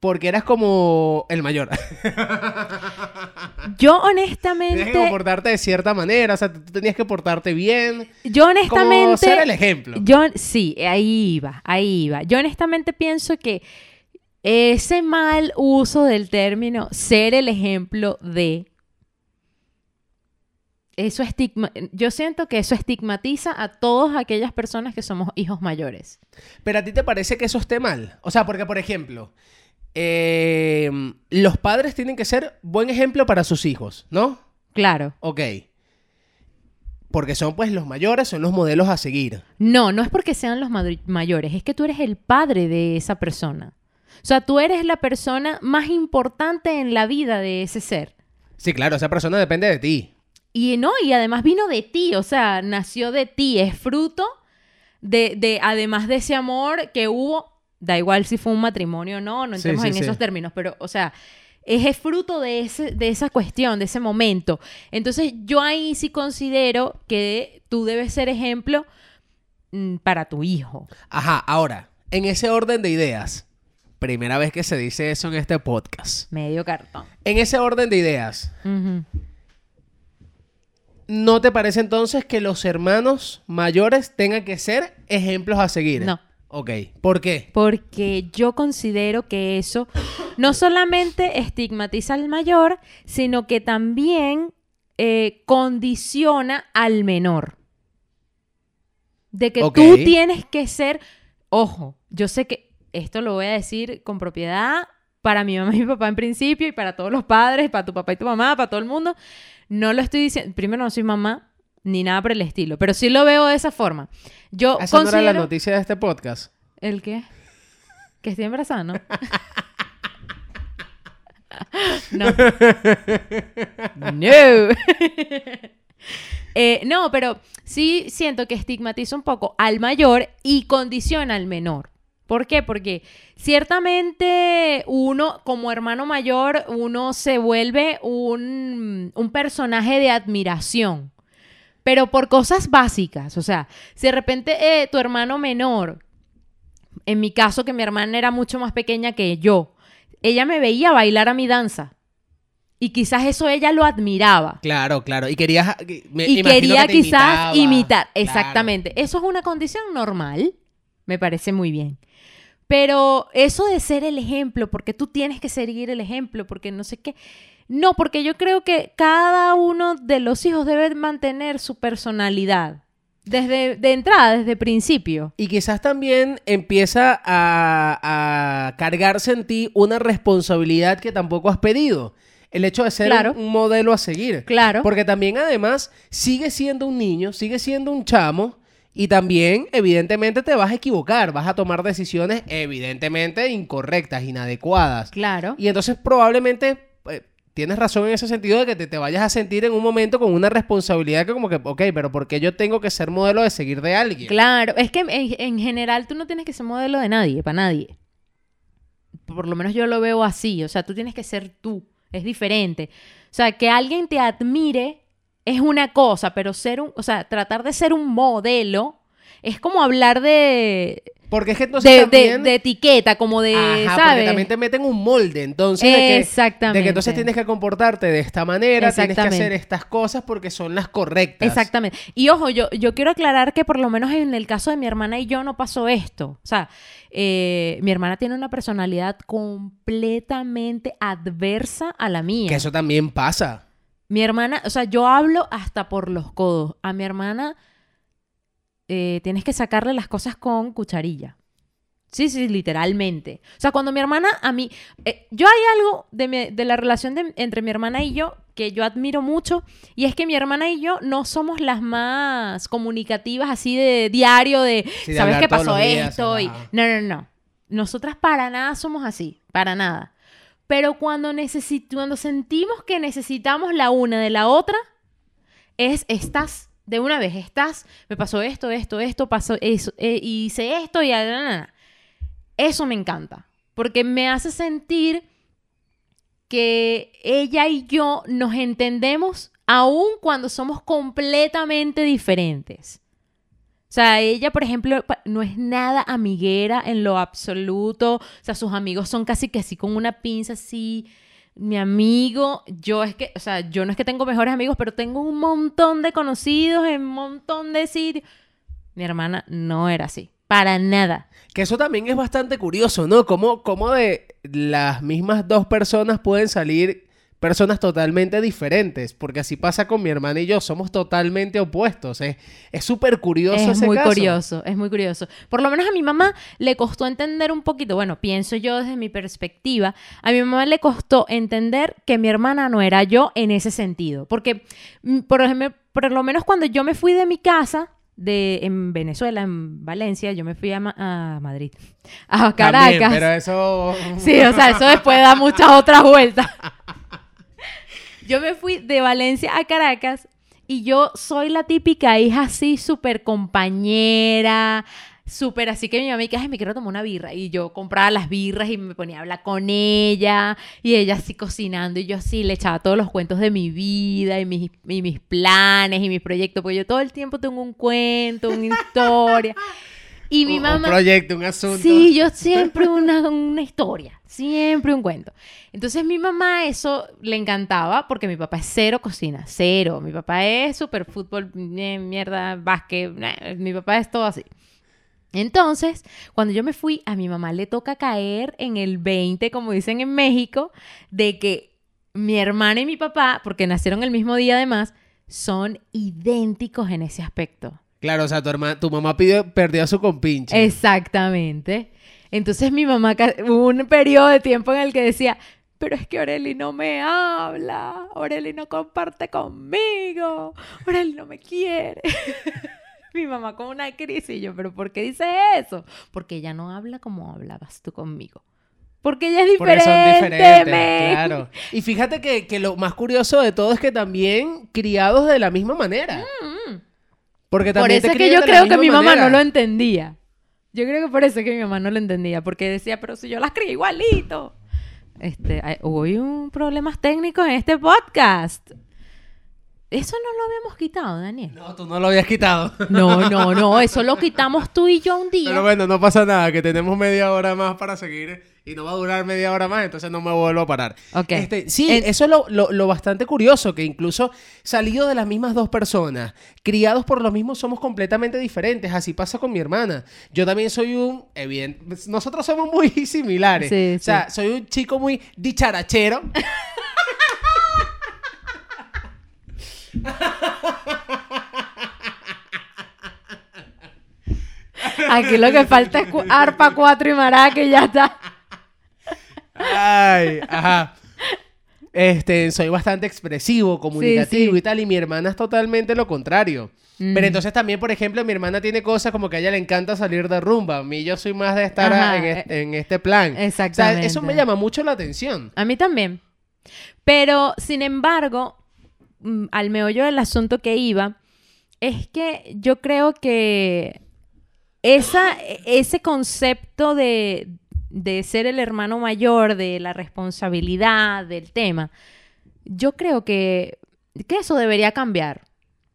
porque eras como el mayor. [laughs] Yo tenías que honestamente, comportarte de cierta manera, o sea, tú tenías que portarte bien. yo Como honestamente, ser el ejemplo. yo sí, ahí iba, ahí iba. Yo honestamente pienso que ese mal uso del término ser el ejemplo de eso estigma, yo siento que eso estigmatiza a todas aquellas personas que somos hijos mayores. Pero a ti te parece que eso esté mal. O sea, porque, por ejemplo, eh, los padres tienen que ser buen ejemplo para sus hijos, ¿no? Claro. Ok. Porque son pues los mayores, son los modelos a seguir. No, no es porque sean los mayores, es que tú eres el padre de esa persona. O sea, tú eres la persona más importante en la vida de ese ser. Sí, claro, esa persona depende de ti. Y no, y además vino de ti, o sea, nació de ti, es fruto de, de además de ese amor que hubo, da igual si fue un matrimonio o no, no entremos sí, en sí. esos términos, pero, o sea, es fruto de, ese, de esa cuestión, de ese momento. Entonces, yo ahí sí considero que tú debes ser ejemplo mm, para tu hijo. Ajá, ahora, en ese orden de ideas, primera vez que se dice eso en este podcast. Medio cartón. En ese orden de ideas. ¿no te parece entonces que los hermanos mayores tengan que ser ejemplos a seguir? No. Ok, ¿por qué? Porque yo considero que eso no solamente estigmatiza al mayor, sino que también eh, condiciona al menor. De que tú tienes que ser, ojo, yo sé que esto lo voy a decir con propiedad para mi mamá y mi papá en principio y para todos los padres, para tu papá y tu mamá, para todo el mundo. No lo estoy diciendo, primero no soy mamá ni nada por el estilo, pero sí lo veo de esa forma. Yo Esa no era la considero... noticia de este podcast. ¿El qué? Que estoy embarazada, ¿no? [laughs] no. no. Eh, no, pero sí siento que estigmatiza un poco al mayor y condiciona al menor. ¿Por qué? Porque ciertamente uno, como hermano mayor, uno se vuelve un, un personaje de admiración. Pero por cosas básicas. O sea, si de repente eh, tu hermano menor en mi caso, que mi hermana era mucho más pequeña que yo, ella me veía bailar a mi danza. Y quizás eso ella lo admiraba. Claro, claro. Y querías. me y quería que quizás imitaba. imitar. Claro. Exactamente. Eso es una condición normal. Me parece muy bien. Pero eso de ser el ejemplo, porque tú tienes que seguir el ejemplo, porque no sé qué. No, porque yo creo que cada uno de los hijos debe mantener su personalidad. Desde de entrada, desde principio. Y quizás también empieza a, a cargarse en ti una responsabilidad que tampoco has pedido. El hecho de ser Claro. un, un modelo a seguir. Claro. Porque también, además, sigue siendo un niño, sigue siendo un chamo. Y también, evidentemente, te vas a equivocar. Vas a tomar decisiones, evidentemente, incorrectas, inadecuadas. Claro. Y entonces, probablemente. Tienes razón en ese sentido de que te, te vayas a sentir en un momento con una responsabilidad que como que, ok, pero ¿por qué yo tengo que ser modelo de seguir de alguien? Claro, es que en, en general tú no tienes que ser modelo de nadie, para nadie. Por lo menos yo lo veo así, o sea, tú tienes que ser tú, es diferente. O sea, que alguien te admire es una cosa, pero ser un, o sea, tratar de ser un modelo es como hablar de Porque es que entonces de, de- también... de etiqueta, como de, Ajá, porque ¿sabes? también te meten un molde, entonces, de que, Exactamente. de que entonces tienes que comportarte de esta manera, tienes que hacer estas cosas porque son las correctas. Exactamente. Y ojo, yo, yo quiero aclarar que por lo menos en el caso de mi hermana y yo no pasó esto. O sea, eh, mi hermana tiene una personalidad completamente adversa a la mía. Que eso también pasa. Mi hermana, o sea, yo hablo hasta por los codos. A mi hermana eh, tienes que sacarle las cosas con cucharilla. Sí, sí, literalmente. O sea, cuando mi hermana a mí... eh, yo hay algo de, mi- de la relación de- entre mi hermana y yo que yo admiro mucho y es que mi hermana y yo no somos las más comunicativas así de diario de, Sí, de ¿sabes qué pasó días, esto? Y, no, no, no. Nosotras para nada somos así, para nada. Pero cuando, necesi- cuando sentimos que necesitamos la una de la otra, es estás de una vez, estás, me pasó esto, esto, esto, pasó eso, eh, hice esto y... ah, na, na, na. Eso me encanta, porque me hace sentir que ella y yo nos entendemos aun cuando somos completamente diferentes. O sea, ella, por ejemplo, no es nada amiguera en lo absoluto. O sea, sus amigos son casi que así con una pinza así. Mi amigo, yo es que, o sea, yo no es que tengo mejores amigos, pero tengo un montón de conocidos en un montón de sitios. Mi hermana no era así, para nada. Que eso también es bastante curioso, ¿no? Cómo, cómo de las mismas dos personas pueden salir personas totalmente diferentes. Porque así pasa con mi hermana y yo. Somos totalmente opuestos. Es es súper curioso Es ese muy caso. curioso, es muy curioso. Por lo menos a mi mamá le costó entender un poquito, bueno, pienso yo desde mi perspectiva, a mi mamá le costó entender que mi hermana no era yo en ese sentido. Porque, mm, por ejemplo, por lo menos cuando yo me fui de mi casa, de, en Venezuela, en Valencia, yo me fui a, Ma- a Madrid, a También, Caracas. pero eso... Sí, o sea, eso después da muchas otras vueltas. Yo me fui de Valencia a Caracas y yo soy la típica hija así, súper compañera, súper así que mi mamá me dice, "Ay, me quiero tomar una birra. Y yo compraba las birras y me ponía a hablar con ella y ella así cocinando y yo así le echaba todos los cuentos de mi vida y mis, y mis planes y mis proyectos, porque yo todo el tiempo tengo un cuento, una [laughs] historia. Y mi un- mamá... Un proyecto, un asunto. Sí, yo siempre una, una historia, siempre un cuento. Entonces mi mamá eso le encantaba porque mi papá es cero cocina, cero. Mi papá es súper fútbol, mierda, básquet, mi papá es todo así. Entonces, cuando yo me fui, a mi mamá le toca caer en el 20, como dicen en México, de que mi hermana y mi papá, porque nacieron el mismo día además, son idénticos en ese aspecto. Claro, o sea, tu, hermana, tu mamá pidió, perdió a su compinche. Exactamente. Entonces mi mamá, hubo un periodo de tiempo en el que decía, pero es que Aureli no me habla, Aureli no comparte conmigo, Aureli no me quiere. [laughs] mi mamá con una crisis y yo, pero ¿por qué dice eso? Porque ella no habla como hablabas tú conmigo. Porque ella es Porque diferente. son diferentes, claro. [laughs] Y fíjate que, que lo más curioso de todo es que también criados de la misma manera. Porque Mm, Por también eso es que yo creo que mi mamá no lo entendía. Yo creo que por eso es que mi mamá no lo entendía, porque decía, pero si yo las crié igualito. Este, hay- hubo un problemas técnicos en este podcast. Eso no lo habíamos quitado, Daniel. No, tú no lo habías quitado. No, no, [laughs] no. Eso lo quitamos tú y yo un día. Pero bueno, no pasa nada, que tenemos media hora más para seguir y no va a durar media hora más, entonces no me vuelvo a parar. Ok. Este, sí, eso es lo, lo- lo bastante curioso, que incluso salido de las mismas dos personas, criados por los mismos, somos completamente diferentes. Así pasa con mi hermana. Yo también soy un, evidente, nosotros somos muy [laughs] similares. Sí, o sea, soy un chico muy dicharachero. [laughs] [laughs] Aquí lo que falta es arpa, cuatro y maraca y ya está. Ay, ajá. Este, soy bastante expresivo, comunicativo sí. y tal, y mi hermana es totalmente lo contrario. Mm. Pero entonces también, por ejemplo, mi hermana tiene cosas como que a ella le encanta salir de rumba. A mí yo soy más de estar Ajá, en, este, en este plan. exactamente. O sea, eso me llama mucho la atención. A mí también. Pero, sin embargo, mm, al meollo del asunto que iba, es que yo creo que esa, ese concepto de, de ser el hermano mayor, de la responsabilidad, del tema, yo creo que, que eso debería cambiar.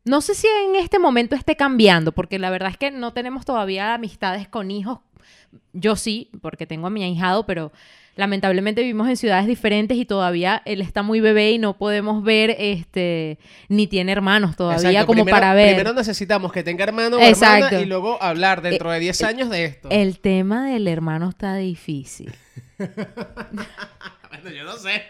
No sé si en este momento esté cambiando, porque la verdad es que no tenemos todavía amistades con hijos. Yo sí, porque tengo a mi ahijado, pero lamentablemente vivimos en ciudades diferentes y todavía él está muy bebé y no podemos ver, este, ni tiene hermanos todavía Exacto, como primero- para ver. Primero necesamente que tenga hermano o Exacto. hermana y luego hablar dentro de 10 Eh, años de esto. El tema del hermano está difícil. [laughs] Bueno, yo no sé.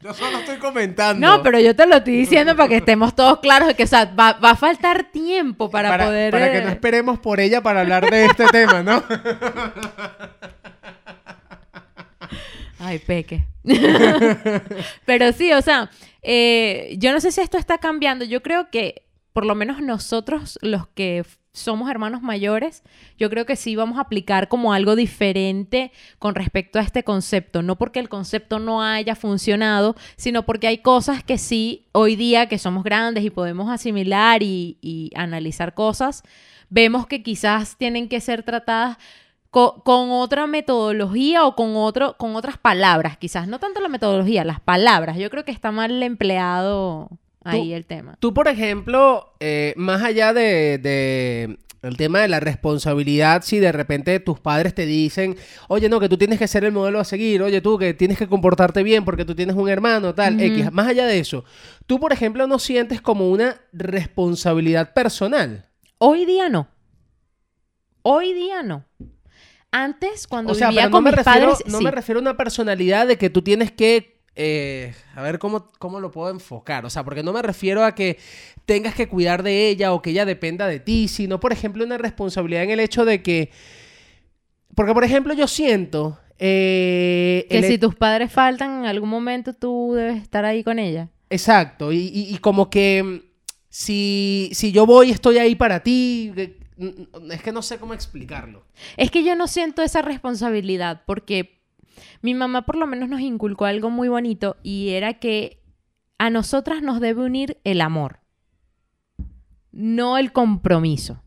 Yo solo estoy comentando. No, pero yo te lo estoy diciendo para que estemos todos claros de que, o sea, va, va a faltar tiempo para, poder... Para que eh, no esperemos por ella para hablar de este [laughs] tema, ¿no? [laughs] Ay, peque. [laughs] Pero sí, o sea, eh, yo no sé si esto está cambiando. Yo creo que, por lo menos nosotros, los que somos hermanos mayores, yo creo que sí vamos a aplicar como algo diferente con respecto a este concepto. No porque el concepto no haya funcionado, sino porque hay cosas que sí, hoy día que somos grandes y podemos asimilar y analizar cosas, vemos que quizás tienen que ser tratadas co- con, otra metodología o con, otro, con otras palabras, quizás. No tanto la metodología, las palabras. Yo creo que está mal empleado ahí Tú- el tema. Tú, por ejemplo, eh, más allá de, de el tema de la responsabilidad, si de repente tus padres te dicen, oye, no, que tú tienes que ser el modelo a seguir, oye, tú que tienes que comportarte bien porque tú tienes un hermano, tal. X, más allá de eso, tú, por ejemplo, no sientes como una responsabilidad personal. Hoy día no. Hoy día no. Antes, cuando O sea, vivía pero no con me, mis refiero, padres, no sí. me refiero a una personalidad de que tú tienes que. eh, a ver cómo, cómo lo puedo enfocar. O sea, porque no me refiero a que tengas que cuidar de ella o que ella dependa de ti, sino, por ejemplo, una responsabilidad en el hecho de que. Porque, por ejemplo, yo siento. eh, que el si tus padres faltan, en algún momento tú debes estar ahí con ella. Exacto. Y, y- y como que. mm, Si, si yo voy, estoy ahí para ti. Es que no sé cómo explicarlo. Es que yo no siento esa responsabilidad porque mi mamá por lo menos nos inculcó algo muy bonito y era que a nosotras nos debe unir el amor, no el compromiso.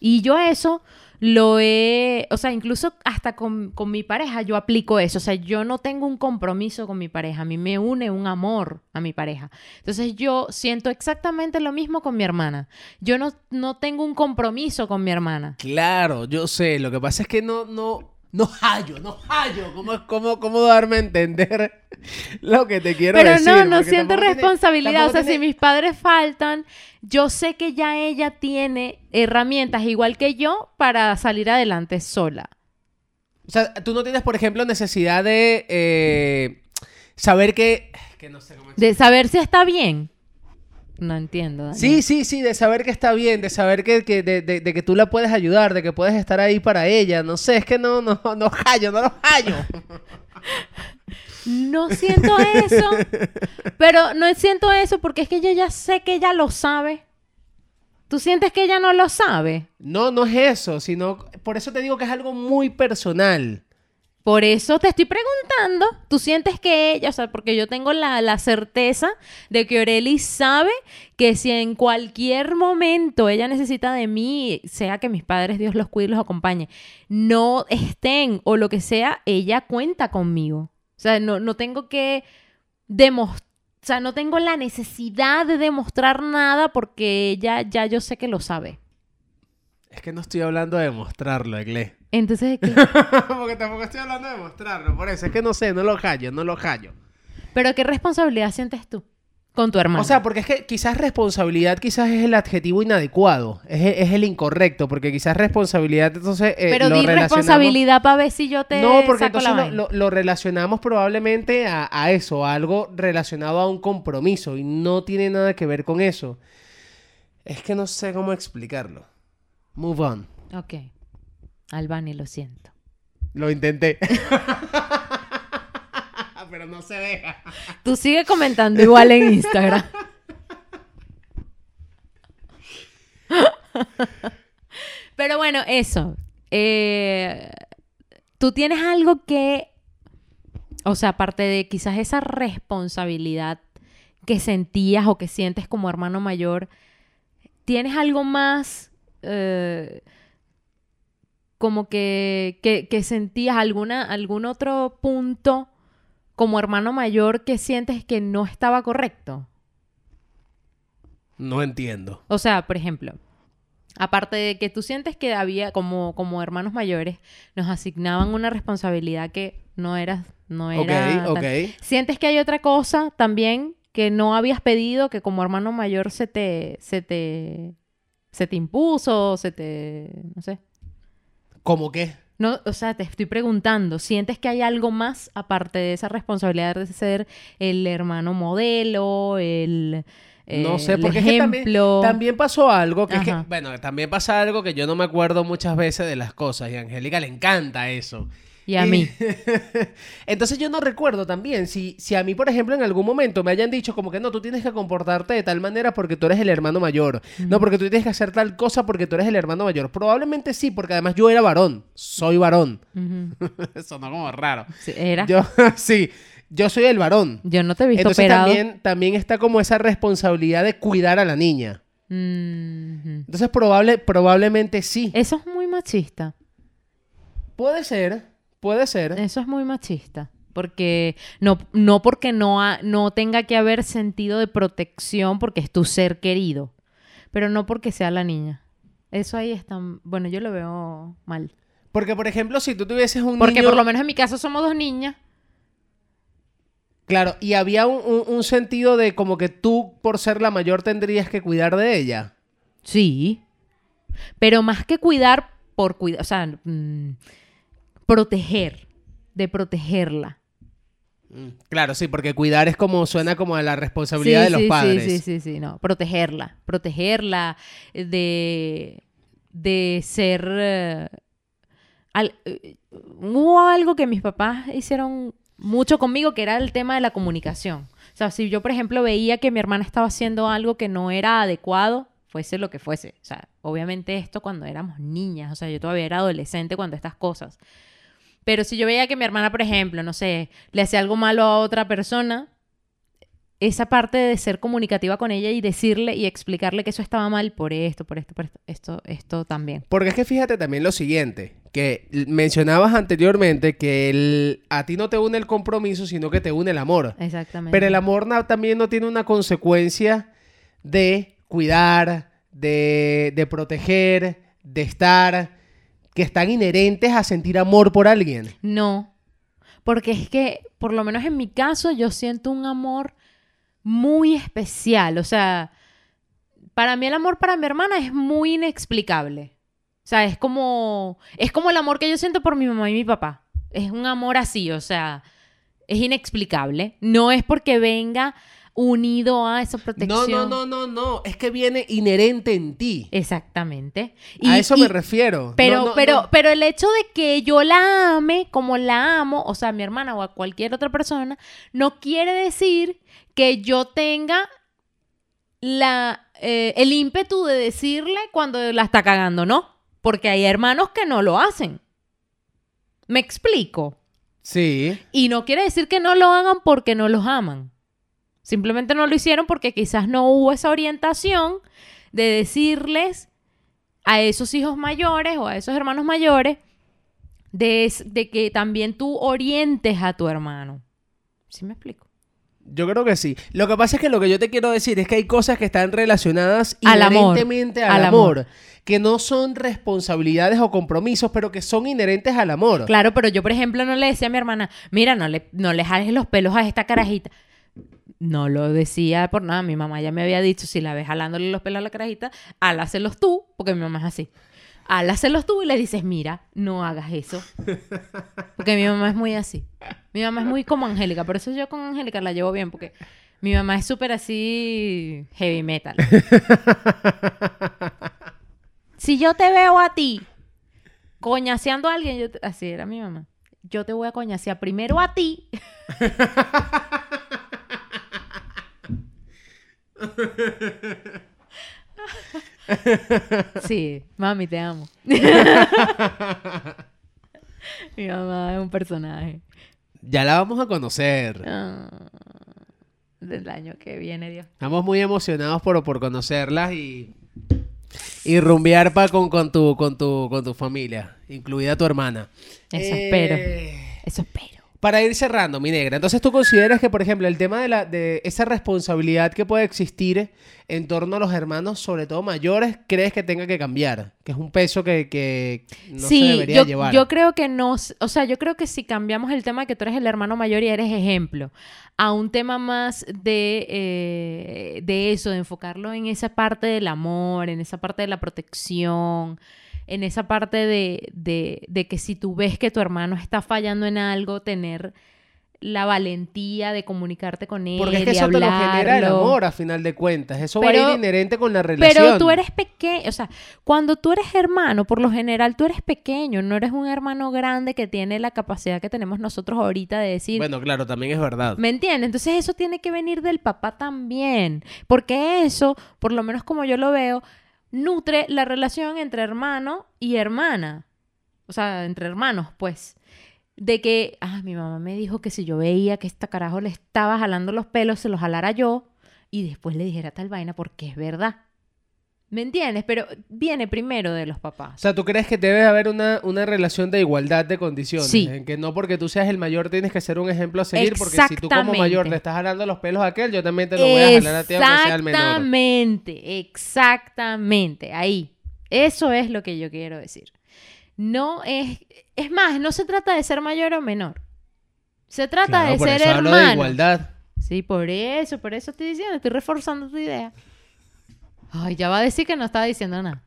Y yo eso lo he, o sea, incluso hasta con, con mi pareja yo aplico eso, o sea, yo no tengo un compromiso con mi pareja, a mí me une un amor a mi pareja. Entonces yo siento exactamente lo mismo con mi hermana. Yo no, no tengo un compromiso con mi hermana. Claro, yo sé. Lo que pasa es que no, no, no hallo, no hallo. ¿Cómo, cómo, cómo darme a entender lo que te quiero Pero decir? no, no Porque siento tiene- responsabilidad. o sea, si mis padres faltan, yo sé que ya ella tiene herramientas igual que yo para salir adelante sola. O sea, tú no tienes, por ejemplo, necesidad de eh, saber que... que no sé cómo De saber si está bien. No entiendo. Daniel. Sí, sí, sí, de saber que está bien, de saber que, que- de, de- de que tú la puedes ayudar, de que puedes estar ahí para ella. No sé, es que no, no, no hallo, no lo hallo. [laughs] No siento eso. pero no siento eso porque es que yo ya sé que ella lo sabe. ¿Tú sientes que ella no lo sabe? No, no es eso, sino... Por eso te digo que es algo muy personal. Por eso te estoy preguntando, ¿tú sientes que ella, o sea, porque yo tengo la, la certeza de que Aureli sabe que si en cualquier momento ella necesita de mí, sea que mis padres, Dios los cuide y los acompañe, no estén o lo que sea, ella cuenta conmigo. O sea, no, no tengo que demostrar o sea, no tengo la necesidad de demostrar nada porque ella ya yo sé que lo sabe. Es que no estoy hablando de mostrarlo, Egle. Entonces, ¿qué? [laughs] Porque tampoco estoy hablando de mostrarlo. Por eso es que no sé, no lo hallo, no lo hallo. ¿Pero qué responsabilidad sientes tú con tu hermano? O sea, porque es que quizás responsabilidad quizás es el adjetivo inadecuado, es, es el incorrecto, porque quizás responsabilidad entonces eh, Pero lo di relacionamos- responsabilidad para ver si yo te No, porque saco la entonces lo, vaina. lo- lo relacionamos probablemente a, a eso, a algo relacionado a un compromiso y no tiene nada que ver con eso. Es que no sé cómo explicarlo. Move on. Ok. Albani, lo siento. Lo intenté. [laughs] Pero no se deja. Tú sigue comentando igual en Instagram. [laughs] Pero bueno, eso. Eh, Tú tienes algo que, o sea, aparte de quizás esa responsabilidad que sentías o que sientes como hermano mayor, ¿tienes algo más eh, como que, que, que sentías alguna, algún otro punto como hermano mayor que sientes que no estaba correcto? No entiendo. O sea, por ejemplo, aparte de que tú sientes que había, como, como hermanos mayores, nos asignaban una responsabilidad que no era, no era. ok. ¿Sientes que hay otra cosa también que no habías pedido, que como hermano mayor se te, se te, se te impuso, se te, no sé? ¿Cómo qué? No, o sea, te estoy preguntando, ¿sientes que hay algo más aparte de esa responsabilidad de ser el hermano modelo, el, No eh, sé, el porque es que también, pasó algo que es que, bueno, también pasa algo que yo no me acuerdo muchas veces de las cosas y a Angélica le encanta eso. Y a mí. [laughs] Entonces yo no recuerdo también si, si a mí, por ejemplo, en algún momento me hayan dicho como que no, tú tienes que comportarte de tal manera porque tú eres el hermano mayor. No, porque tú tienes que hacer tal cosa porque tú eres el hermano mayor. Probablemente sí, porque además yo era varón. Soy varón. Ujú. [laughs] Sonó como raro. Sí, era. Yo, Yo, [laughs] sí, yo soy el varón. no te he visto Entonces operado. también, también está como esa responsabilidad de cuidar a la niña. Entonces probable, probablemente sí. Eso es muy machista. Puede ser, puede ser. Eso es muy machista. Porque no, no porque no, ha- no tenga que haber sentido de protección porque es tu ser querido. Pero no porque sea la niña. Eso ahí está. Bueno, yo lo veo mal. Porque, por ejemplo, si tú tuvieses un Porque niño... por lo menos en mi caso somos dos niñas. Claro, y había un, un- un sentido de como que tú, por ser la mayor, tendrías que cuidar de ella. Sí. Pero más que cuidar, por cuidar. O sea, mm, proteger. De protegerla. Claro, sí, porque cuidar es como suena como a la responsabilidad Sí, de los sí, padres. Sí, sí, sí, sí, no. Protegerla. Protegerla de, de ser... eh, al- eh, hubo algo que mis papás hicieron mucho conmigo, que era el tema de la comunicación. O sea, si yo, por ejemplo, veía que mi hermana estaba haciendo algo que no era adecuado, fuese lo que fuese. O sea, obviamente esto cuando éramos niñas, o sea, yo todavía era adolescente cuando estas cosas. Pero si yo veía que mi hermana, por ejemplo, no sé, le hacía algo malo a otra persona, esa parte de ser comunicativa con ella y decirle y explicarle que eso estaba mal por esto, por esto, por esto, esto, esto también. Porque es que fíjate también lo siguiente, que mencionabas anteriormente que el- a ti no te une el compromiso, sino que te une el amor. Exactamente. Pero el amor na- también no tiene una consecuencia de cuidar, de, de proteger, de estar, que están inherentes a sentir amor por alguien. No, porque es que, por lo menos en mi caso, yo siento un amor muy especial. O sea, para mí el amor para mi hermana es muy inexplicable. O sea, es como, es como el amor que yo siento por mi mamá y mi papá. Es un amor así, o sea, es inexplicable. No es porque venga unido a esa No, protección. no, no, no, no. Es que viene inherente en ti. Exactamente. a eso me y- refiero. Pero, No, no, pero, no. pero el hecho de que yo la ame como la amo, o sea, a mi hermana o a cualquier otra persona, no quiere decir que yo tenga la, eh, el ímpetu de decirle cuando la está cagando, ¿no? Porque hay hermanos que no lo hacen. ¿Me explico? Sí. Y no quiere decir que no lo hagan porque no los aman. Simplemente no lo hicieron porque quizás no hubo esa orientación de decirles a esos hijos mayores o a esos hermanos mayores de, de que también tú orientes a tu hermano. ¿Sí me explico? Yo creo que sí. Lo que pasa es que lo que yo te quiero decir es que hay cosas que están relacionadas Al amor. inherentemente al, Al amor, amor. que no son responsabilidades o compromisos, pero que son inherentes al amor. Claro, pero yo, por ejemplo, no le decía a mi hermana, mira, no le, no le jales los pelos a esta carajita. No lo decía por nada. Mi mamá ya me había dicho, si la ves jalándole los pelos a la carajita, hálaselos tú, porque mi mamá es así. Hálaselos tú y le dices, mira, no hagas eso. [laughs] Porque mi mamá es muy así. Mi mamá es muy como Angélica. Por eso yo con Angélica la llevo bien, porque mi mamá es súper así heavy metal. [laughs] si yo te veo a ti coñaseando a alguien, yo te- así era mi mamá. Yo te voy a coñasear primero a ti. [laughs] [laughs] sí, mami, te amo. [laughs] mi mamá es un personaje. Ya la vamos a conocer. Ah, del año que viene, Dios. Estamos muy emocionados por, por conocerlas y, y rumbear pa con, con, tu, con, tu, con tu familia, incluida tu hermana. Eso Eh, espero. Eso espero. Para ir cerrando, mi negra, entonces tú consideras que, por ejemplo, el tema de, la, de esa responsabilidad que puede existir en torno a los hermanos, sobre todo mayores, crees que tenga que cambiar, que es un peso que, que no se debería yo, llevar. yo creo que no, o sea, yo creo que si cambiamos el tema que tú eres el hermano mayor y eres ejemplo, a un tema más de, eh, de eso, de enfocarlo en esa parte del amor, en esa parte de la protección, en esa parte de, de, de que si tú ves que tu hermano está fallando en algo, tener la valentía de comunicarte con él Porque es que eso te lo genera el hablarlo. amor, a final de cuentas. Eso va a ir inherente con la relación. Pero tú eres pequeño, o sea, cuando tú eres hermano, por lo general tú eres pequeño, no eres un hermano grande que tiene la capacidad que tenemos nosotros ahorita de decir, Bueno, claro, también es verdad. ¿me entiendes? Entonces eso tiene que venir del papá también, porque eso, por lo menos como yo lo veo, nutre la relación entre hermano y hermana, o sea, entre hermanos, pues. De que, ah, mi mamá me dijo que si yo veía que esta carajo le estaba jalando los pelos, se los jalara yo y después le dijera tal vaina porque es verdad. ¿Me entiendes? Pero viene primero de los O papás. sea, ¿tú crees que debe haber una, una relación de igualdad de condiciones? Sí. En que no porque tú seas el mayor tienes que ser un ejemplo a seguir, porque si tú como mayor le estás jalando los pelos a aquel, yo también te lo voy a jalar a ti aunque sea el menor. Exactamente, exactamente. Ahí. Eso es lo que yo quiero decir. No es. Es más, no se trata de ser mayor o menor. Se trata Claro, de por ser eso hablo de hermano. igualdad. Sí, por eso, por eso estoy diciendo, estoy reforzando tu idea. Ay, ya va a decir que no estaba diciendo nada.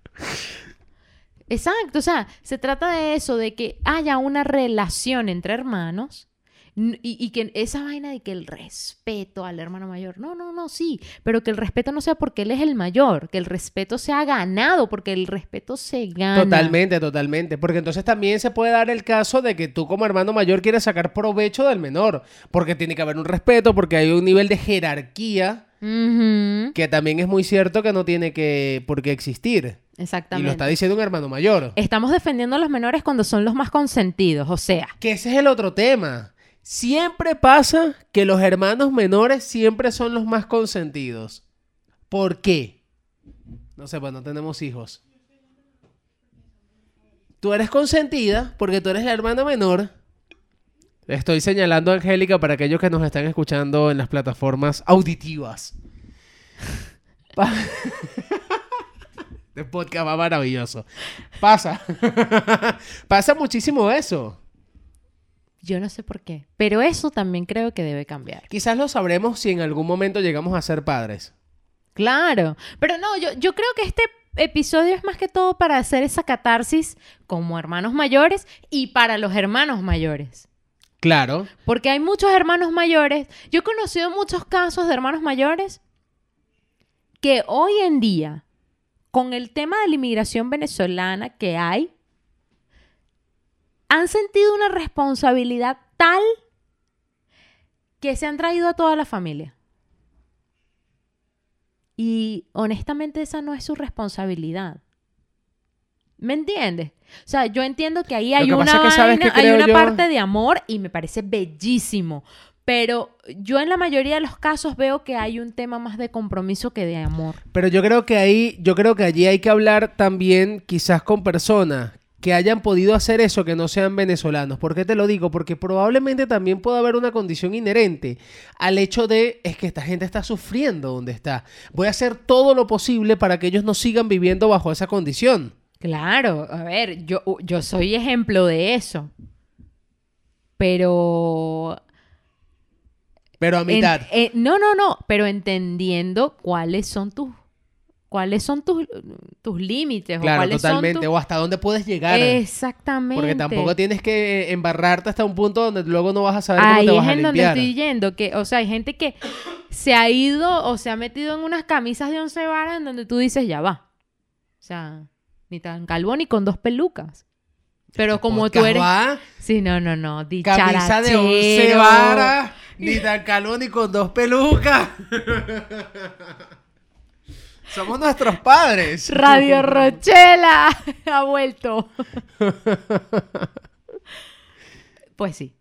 Exacto, o sea, se trata de eso, de que haya una relación entre hermanos y que esa vaina de que el respeto al hermano mayor, no, no, no, sí, pero que el respeto no sea porque él es el mayor, que el respeto sea ganado, porque el respeto se gana. Totalmente, totalmente. Porque entonces también se puede dar el caso de que tú como hermano mayor quieres sacar provecho del menor. Porque tiene que haber un respeto, porque hay un nivel de jerarquía Que también es muy cierto que no tiene que por qué existir. Y Exactamente. lo está diciendo un hermano mayor. Estamos defendiendo a los menores cuando son los más consentidos, o sea, Que ese es el otro tema. Siempre pasa que los hermanos menores siempre son los más consentidos. ¿Por qué? No sé, pues no tenemos hijos. Tú eres consentida porque tú eres la hermana menor. Estoy señalando a Angélica para aquellos que nos están escuchando en las plataformas auditivas. [laughs] Este podcast va maravilloso. Pasa. [laughs] Pasa muchísimo eso. Yo no sé por qué. Pero eso también creo que debe cambiar. Quizás lo sabremos si en algún momento llegamos a ser padres. Claro. Pero no, yo, yo creo que este episodio es más que todo para hacer esa catarsis como hermanos mayores y para los hermanos mayores. Claro. Porque hay muchos hermanos mayores. Yo he conocido muchos casos de hermanos mayores que hoy en día, con el tema de la inmigración venezolana que hay, han sentido una responsabilidad tal que se han traído a toda la familia. Y honestamente esa no es su responsabilidad. ¿Me entiendes? O sea, yo entiendo que ahí hay que una, pasa es que, ¿sabes vaina- qué hay una yo? parte de amor y me parece bellísimo. Pero yo en la mayoría de los casos veo que hay un tema más de compromiso que de amor. Pero yo creo que ahí, yo creo que allí hay que hablar también quizás con personas que hayan podido hacer eso que no sean venezolanos. ¿Por qué te lo digo? Porque probablemente también puede haber una condición inherente al hecho de es que esta gente está sufriendo donde está. Voy a hacer todo lo posible para que ellos no sigan viviendo bajo esa condición. Claro, a ver, yo, yo soy ejemplo de eso. Pero Pero a mitad. En- eh, no, no, no, pero entendiendo cuáles son tus cuáles son tus, tus límites o claro, cuáles totalmente. son. O hasta dónde puedes llegar. Exactamente. Porque tampoco tienes que embarrarte hasta un punto donde luego no vas a saber cómo Ahí te es vas a en donde limpiar. estoy yendo, que, o sea, hay gente que se ha ido o se ha metido en unas camisas de once varas en donde tú dices, ya va. O sea, ni tan calvo ni con dos pelucas. Pero como tú eres... va, Sí, no, no, no. Camisa de once varas, ni tan calvo ni con dos pelucas. [laughs] Somos nuestros padres. Radio Rochela [laughs] ha vuelto. [laughs] pues sí.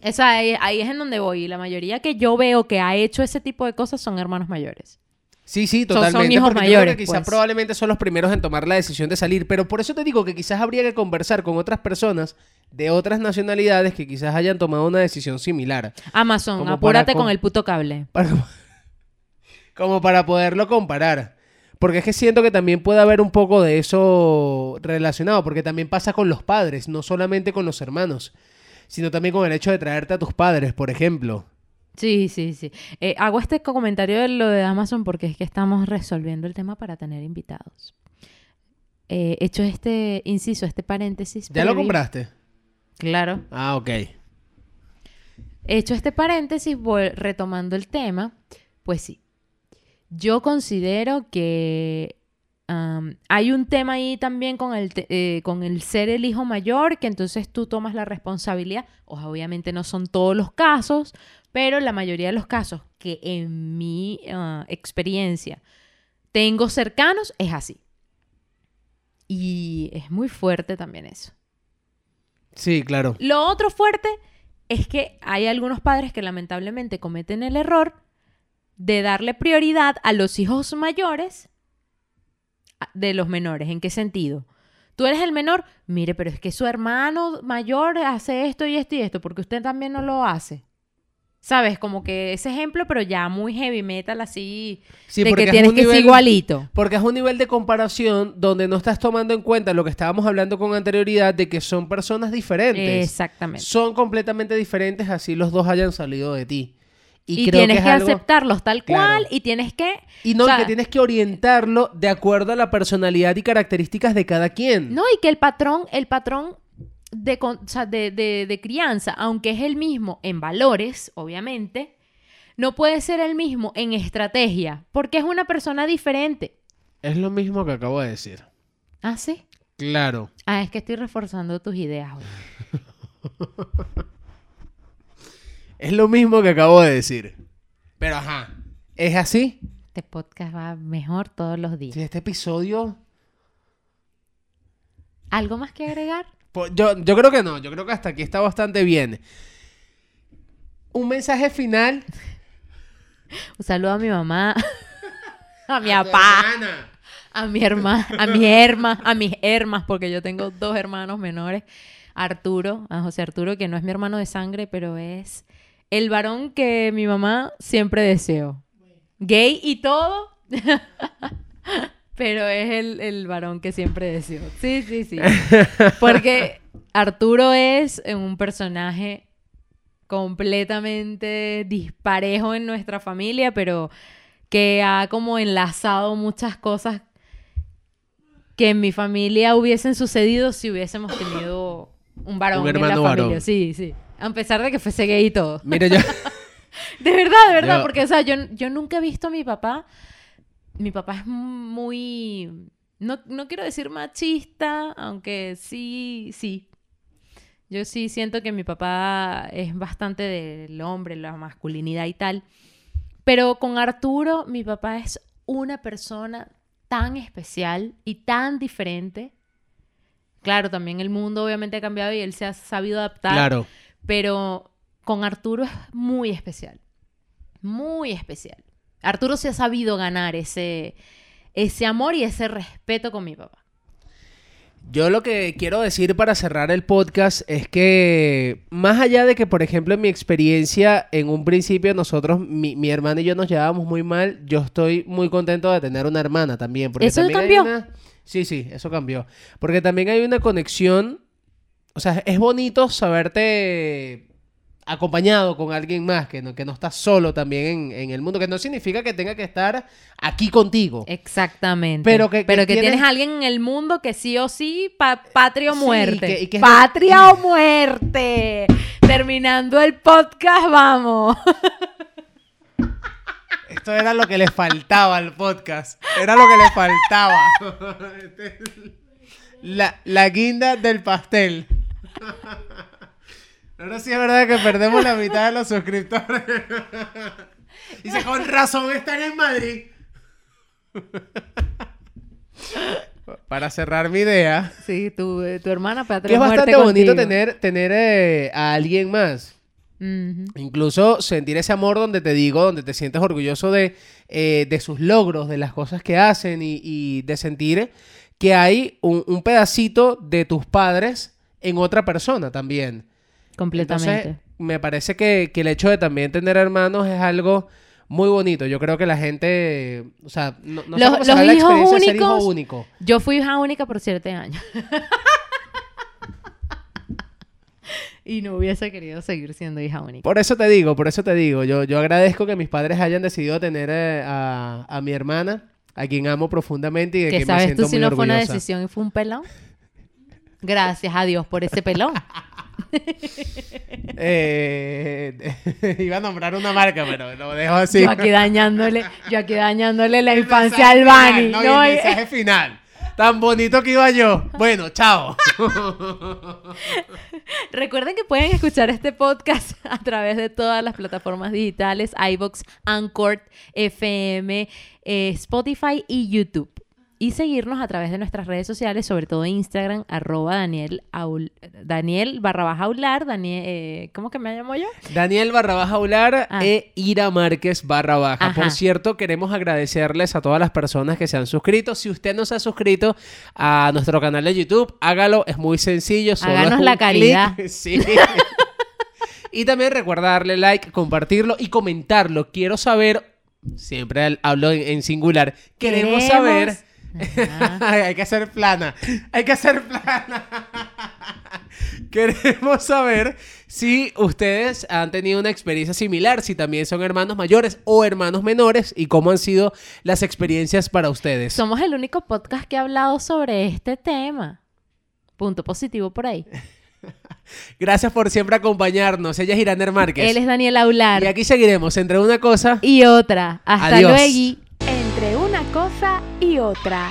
Esa ahí, ahí es en donde voy. Y la mayoría que yo veo que ha hecho ese tipo de cosas son hermanos mayores. Sí, sí, Son- son totalmente. hijos mayores, quizás pues. probablemente son los primeros en tomar la decisión de salir. Pero por eso te digo que quizás habría que conversar con otras personas de otras nacionalidades que quizás hayan tomado una decisión similar. Amazon, Como apúrate con el puto cable. Para- [laughs] como para poderlo comparar. Porque es que siento que también puede haber un poco de eso relacionado, porque también pasa con los padres, no solamente con los hermanos, sino también con el hecho de traerte a tus padres, por ejemplo. Sí, sí, sí. Eh, hago este comentario de lo de Amazon porque es que estamos resolviendo el tema para tener invitados. Eh, hecho este inciso, este paréntesis. ¿Ya lo compraste? Claro. Ah, ok. Hecho este paréntesis, voy retomando el tema, pues sí. Yo considero que hay un tema ahí también con el, te- eh, con el ser el hijo mayor, que entonces tú tomas la responsabilidad. O, obviamente no son todos los casos, pero la mayoría de los casos que en mi ah, experiencia tengo cercanos es así. Y es muy fuerte también eso. Sí, claro. Lo otro fuerte es que hay algunos padres que lamentablemente cometen el error de darle prioridad a los hijos mayores a- de los menores. ¿En qué sentido? Tú eres el menor, mire, pero es que su hermano mayor hace esto y esto y esto, porque usted también no lo hace. ¿Sabes? Como que ese ejemplo, pero ya muy heavy metal así, Sí, de porque que es tienes que ser igualito. Porque es un nivel de comparación donde no estás tomando en cuenta lo que estábamos hablando con anterioridad de que son personas diferentes. Exactamente. Son completamente diferentes así los dos hayan salido de ti. Y, Y, creo tienes que que, es algo... aceptarlos tal Claro. cual y tienes que... Y no, o sea, que tienes que orientarlo de acuerdo a la personalidad y características de cada quien. No, y que el patrón, el patrón de, o sea, de, de- de crianza, aunque es el mismo en valores, obviamente, no puede ser el mismo en estrategia, porque es una persona diferente. Es lo mismo que acabo de decir. ¿Ah, sí? Claro. Ah, es que estoy reforzando tus ideas. [laughs] Es lo mismo que acabo de decir. Pero ajá. ¿Es así? Este podcast va mejor todos los días. Si este episodio... ¿Algo más que agregar? Pues yo, yo creo que no. Yo creo que hasta aquí está bastante bien. Un mensaje final. Un saludo a mi mamá, [laughs] a mi papá, a mi hermana, a mi herma, a mis hermas, porque yo tengo dos hermanos menores. Arturo, a José Arturo, que no es mi hermano de sangre, pero es el varón que mi mamá siempre deseó. Gay y todo, [laughs] pero es el, el varón que siempre deseó. Sí, sí, sí. [laughs] Porque Arturo es un personaje completamente disparejo en nuestra familia, pero que ha como enlazado muchas cosas que en mi familia hubiesen sucedido si hubiésemos tenido un varón Un en la hermano familia. varón. Sí, sí. A pesar de que fuese gay y todo. Mira, yo... [laughs] De verdad, de verdad, Yo- porque, o sea, yo, yo nunca he visto a mi papá. Mi papá es muy. No, no quiero decir machista, aunque sí, sí. Yo sí siento que mi papá es bastante del hombre, la masculinidad y tal. Pero con Arturo, mi papá es una persona tan especial y tan diferente. Claro, también el mundo obviamente ha cambiado y él se ha sabido adaptar. Claro. Pero con Arturo es muy especial. Muy especial. Arturo se ha sabido ganar ese, ese amor y ese respeto con mi papá. Yo lo que quiero decir para cerrar el podcast es que más allá de que, por ejemplo, en mi experiencia, en un principio nosotros, mi, mi hermana y yo nos llevábamos muy mal, yo estoy muy contento de tener una hermana también. Porque ¿Eso también hay cambió? una- Sí, sí, eso cambió. Porque también hay una conexión, o sea, es bonito saberte acompañado con alguien más, que no, que no estás solo también en, en el mundo, que no significa que tenga que estar aquí contigo. Exactamente. Pero que- Pero que tienes- tienes alguien en el mundo que sí o sí, pa- patria o Sí, muerte. y que- y que es- patria o muerte. Terminando el podcast, vamos. [laughs] Esto era lo que le faltaba al podcast. Era lo que le faltaba. [laughs] La, la guinda del pastel. [laughs] Ahora sí es verdad que perdemos la mitad de los suscriptores. [laughs] Dice, con razón están en Madrid. Para cerrar mi idea, Sí, tu, eh, tu hermana patria que es bastante bonito contigo. tener, tener eh, a alguien más. Incluso sentir ese amor donde te digo, donde te sientes orgulloso de, eh, de sus logros, de las cosas que hacen y, y de sentir que hay un, un pedacito de tus padres en otra persona también. Completamente. Entonces, me parece que, que el hecho de también tener hermanos es algo muy bonito. Yo creo que la gente, o sea, no, no sé Los- los la hijos de ser hijo únicos- único. Yo fui hija única por siete años. [laughs] y no hubiese querido seguir siendo hija única. Por eso te digo, por eso te digo. Yo, yo agradezco que mis padres hayan decidido tener eh, a, a mi hermana, a quien amo profundamente y de ¿Qué que me sabes siento tú si no fue una decisión y fue un pelón? Gracias a Dios por ese pelón. [laughs] [laughs] Eh, [laughs] iba a nombrar una marca, pero lo dejo así. Yo aquí dañándole, yo aquí dándole la El infancia al Bani. no, No, el mensaje final. Tan bonito que iba yo. Bueno, chao. [laughs] Recuerden que pueden escuchar este podcast a través de todas las plataformas digitales, iBox, Anchor, FM, eh, Spotify y YouTube. Y seguirnos a través de nuestras redes sociales, sobre todo Instagram, arroba Daniel, Aul- Daniel barra baja aular, Daniel, eh, ¿cómo que me llamo yo? Daniel barra baja Aular Ah. e Ira Márquez barra baja. Ajá. Por cierto, queremos agradecerles a todas las personas que se han suscrito. Si usted no se ha suscrito a nuestro canal de YouTube, hágalo. Es muy sencillo. Solo Háganos la caridad. [laughs] Sí. y también recuerda darle like, compartirlo y comentarlo. Quiero saber, siempre hablo en, en singular, queremos, saber... [laughs] Hay que hacer plana. Hay que hacer plana. [laughs] Queremos saber si ustedes han tenido una experiencia similar, si también son hermanos mayores o hermanos menores y cómo han sido las experiencias para ustedes. Somos el único podcast que ha hablado sobre este tema. Punto positivo por ahí. [laughs] Gracias por siempre acompañarnos. Ella es Iraner Márquez. Él es Daniel Aular. Y aquí seguiremos entre una cosa y otra. Hasta Adiós. luego. Cosa y otra.